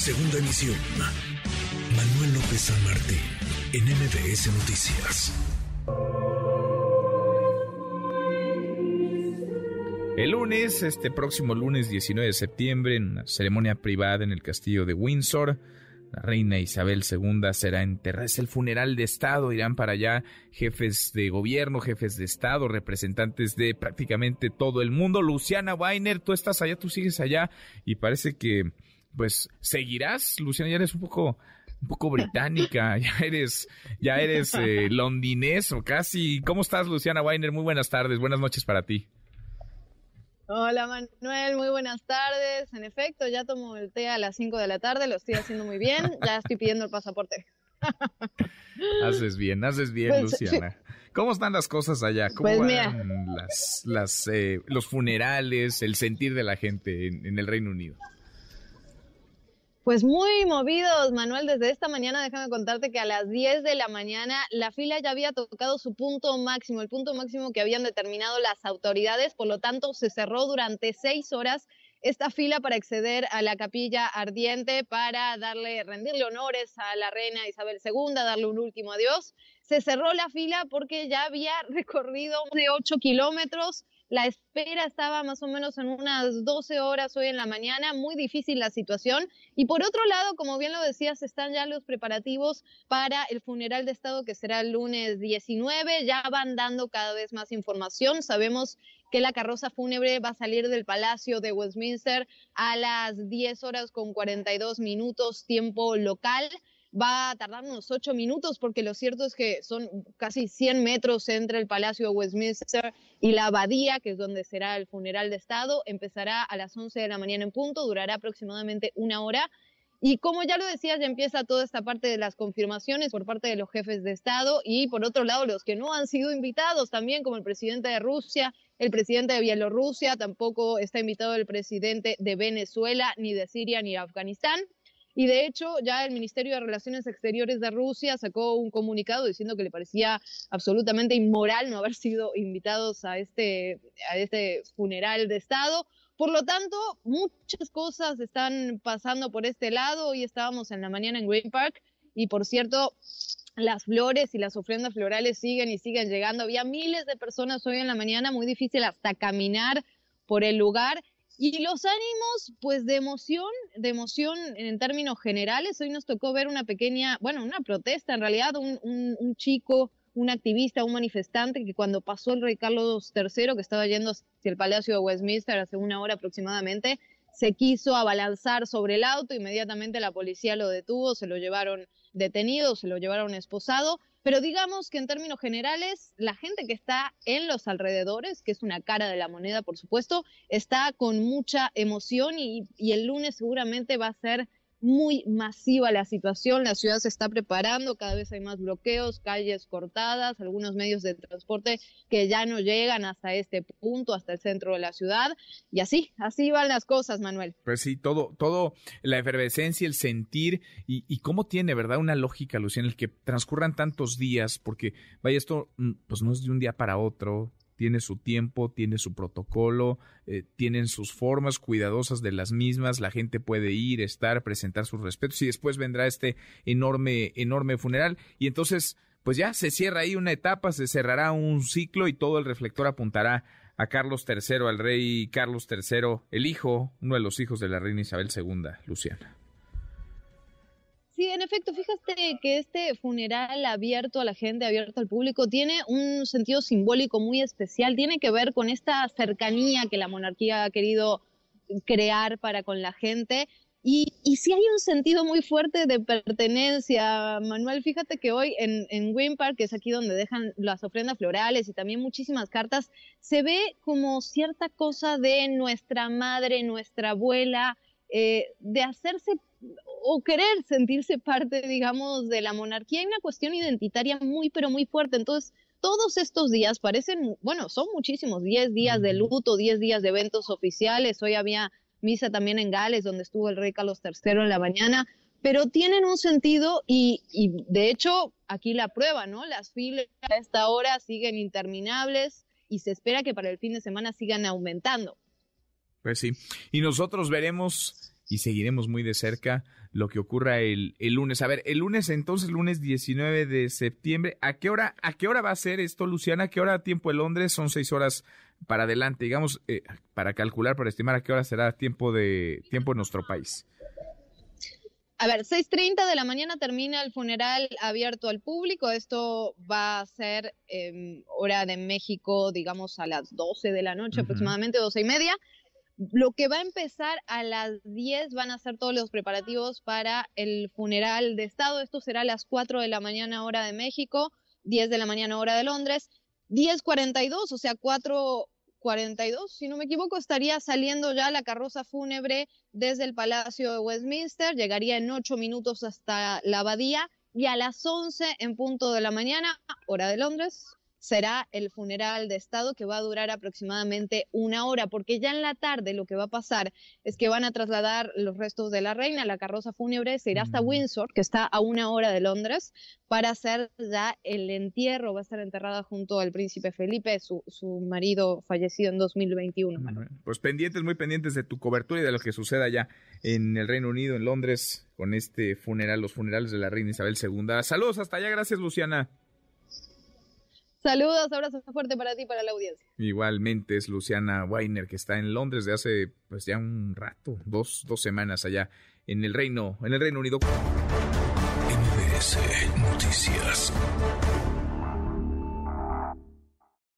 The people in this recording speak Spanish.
Segunda emisión. Manuel López San Martín, en MBS Noticias. El lunes, este próximo lunes 19 de septiembre, en una ceremonia privada en el castillo de Windsor, la reina Isabel II será enterrada. Es el funeral de Estado. Irán para allá jefes de gobierno, jefes de Estado, representantes de prácticamente todo el mundo. Luciana Weiner, tú estás allá, tú sigues allá y parece que, pues, seguirás. Luciana, ya eres un poco un poco británica, ya eres, ya eres eh, londinés o casi. ¿Cómo estás, Luciana Weiner? Muy buenas tardes, buenas noches para ti. Hola Manuel, muy buenas tardes. En efecto, ya tomo el té a las 5 de la tarde, lo estoy haciendo muy bien, ya estoy pidiendo el pasaporte. haces bien, haces bien, pues, Luciana. ¿Cómo están las cosas allá? ¿Cómo pues, van las, las, eh, los funerales, el sentir de la gente en el Reino Unido? Pues muy movidos, Manuel, desde esta mañana déjame contarte que a las 10 de la mañana la fila ya había tocado su punto máximo, el punto máximo que habían determinado las autoridades, por lo tanto se cerró durante seis horas esta fila para acceder a la capilla ardiente para darle, rendirle honores a la reina Isabel II, darle un último adiós. Se cerró la fila porque ya había recorrido de 8 kilómetros la espera estaba más o menos en unas 12 horas hoy en la mañana, muy difícil la situación. Y por otro lado, como bien lo decías, están ya los preparativos para el funeral de Estado que será el lunes 19. Ya van dando cada vez más información. Sabemos que la carroza fúnebre va a salir del Palacio de Westminster a las 10 horas con 42 minutos tiempo local va a tardar unos ocho minutos porque lo cierto es que son casi 100 metros entre el Palacio de Westminster y la abadía, que es donde será el funeral de Estado. Empezará a las 11 de la mañana en punto, durará aproximadamente una hora. Y como ya lo decía, ya empieza toda esta parte de las confirmaciones por parte de los jefes de Estado y por otro lado los que no han sido invitados también, como el presidente de Rusia, el presidente de Bielorrusia, tampoco está invitado el presidente de Venezuela, ni de Siria, ni de Afganistán. Y de hecho, ya el Ministerio de Relaciones Exteriores de Rusia sacó un comunicado diciendo que le parecía absolutamente inmoral no haber sido invitados a este, a este funeral de Estado. Por lo tanto, muchas cosas están pasando por este lado. Hoy estábamos en la mañana en Green Park y, por cierto, las flores y las ofrendas florales siguen y siguen llegando. Había miles de personas hoy en la mañana, muy difícil hasta caminar por el lugar. Y los ánimos, pues de emoción, de emoción en términos generales. Hoy nos tocó ver una pequeña, bueno, una protesta en realidad, un, un, chico, un activista, un manifestante que cuando pasó el rey Carlos III, que estaba yendo hacia el Palacio de Westminster hace una hora aproximadamente, se quiso abalanzar sobre el auto, inmediatamente la policía lo detuvo, se lo llevaron detenido, se lo llevaron esposado pero digamos que en términos generales, la gente que está en los alrededores, que es una cara de la moneda, por supuesto, está con mucha emoción y, el lunes seguramente va a ser muy masiva la situación, la ciudad se está preparando, cada vez hay más bloqueos, calles cortadas, algunos medios de transporte que ya no llegan hasta este punto, hasta el centro de la ciudad, y así, así van las cosas, Manuel. Pues sí, todo, todo, la efervescencia, el sentir, y, y cómo tiene, ¿verdad? Una lógica, Lucía, en el que transcurran tantos días, porque, vaya, esto, mm, pues no es de un día para otro, tiene su tiempo, tiene su protocolo, eh, tienen sus formas cuidadosas de las mismas, la gente puede ir, estar, presentar sus respetos y después vendrá este enorme, enorme funeral y entonces pues ya se cierra ahí una etapa, se cerrará un ciclo y todo el reflector apuntará a Carlos III, al rey Carlos III, el hijo, uno de los hijos de la reina Isabel II, Luciana. Sí, en efecto, fíjate que este funeral abierto a la gente, abierto al público, tiene un sentido simbólico muy especial, tiene que ver con esta cercanía que la monarquía ha querido crear para con la gente. Y, y sí hay un sentido muy fuerte de pertenencia, Manuel. Fíjate que hoy en, en Green Park, que es aquí donde dejan las ofrendas florales y también muchísimas cartas, se ve como cierta cosa de nuestra madre, nuestra abuela, eh, de hacerse o querer sentirse parte, digamos, de la monarquía. Hay una cuestión identitaria muy, pero muy fuerte. Entonces, todos estos días parecen, bueno, son muchísimos, 10 días de luto, 10 días de eventos oficiales. Hoy había misa también en Gales, donde estuvo el rey Carlos III en la mañana, pero tienen un sentido y, y de hecho, aquí la prueba, ¿no? Las filas a esta hora siguen interminables y se espera que para el fin de semana sigan aumentando. Pues sí, y nosotros veremos y seguiremos muy de cerca lo que ocurra el, el lunes. A ver, el lunes entonces, lunes 19 de septiembre, ¿a qué hora, a qué hora va a ser esto, Luciana? ¿A qué hora tiempo en Londres? Son seis horas para adelante, digamos, eh, para calcular, para estimar a qué hora será tiempo de tiempo en nuestro país. A ver, 6.30 de la mañana termina el funeral abierto al público. Esto va a ser em, hora de México, digamos, a las 12 de la noche, aproximadamente 12 y media. Lo que va a empezar a las 10 van a ser todos los preparativos para el funeral de Estado. Esto será a las 4 de la mañana hora de México, 10 de la mañana hora de Londres. 10.42, o sea, 4.42, si no me equivoco, estaría saliendo ya la carroza fúnebre desde el Palacio de Westminster, llegaría en 8 minutos hasta la abadía y a las 11 en punto de la mañana, hora de Londres, será el funeral de Estado que va a durar aproximadamente una hora, porque ya en la tarde lo que va a pasar es que van a trasladar los restos de la reina, la carroza fúnebre se irá hasta. Windsor, que está a una hora de Londres, para hacer ya el entierro, va a estar enterrada junto al príncipe Felipe, su, su marido fallecido en 2021. Pues pendientes, muy pendientes de tu cobertura y de lo que suceda allá en el Reino Unido, en Londres, con este funeral, los funerales de la reina Isabel II. Saludos hasta allá, gracias Luciana. Saludos, abrazo fuerte para ti y para la audiencia. Igualmente es Luciana Weiner, que está en Londres de hace pues ya un rato, dos, dos semanas allá en el Reino, en el Reino Unido. NBS Noticias.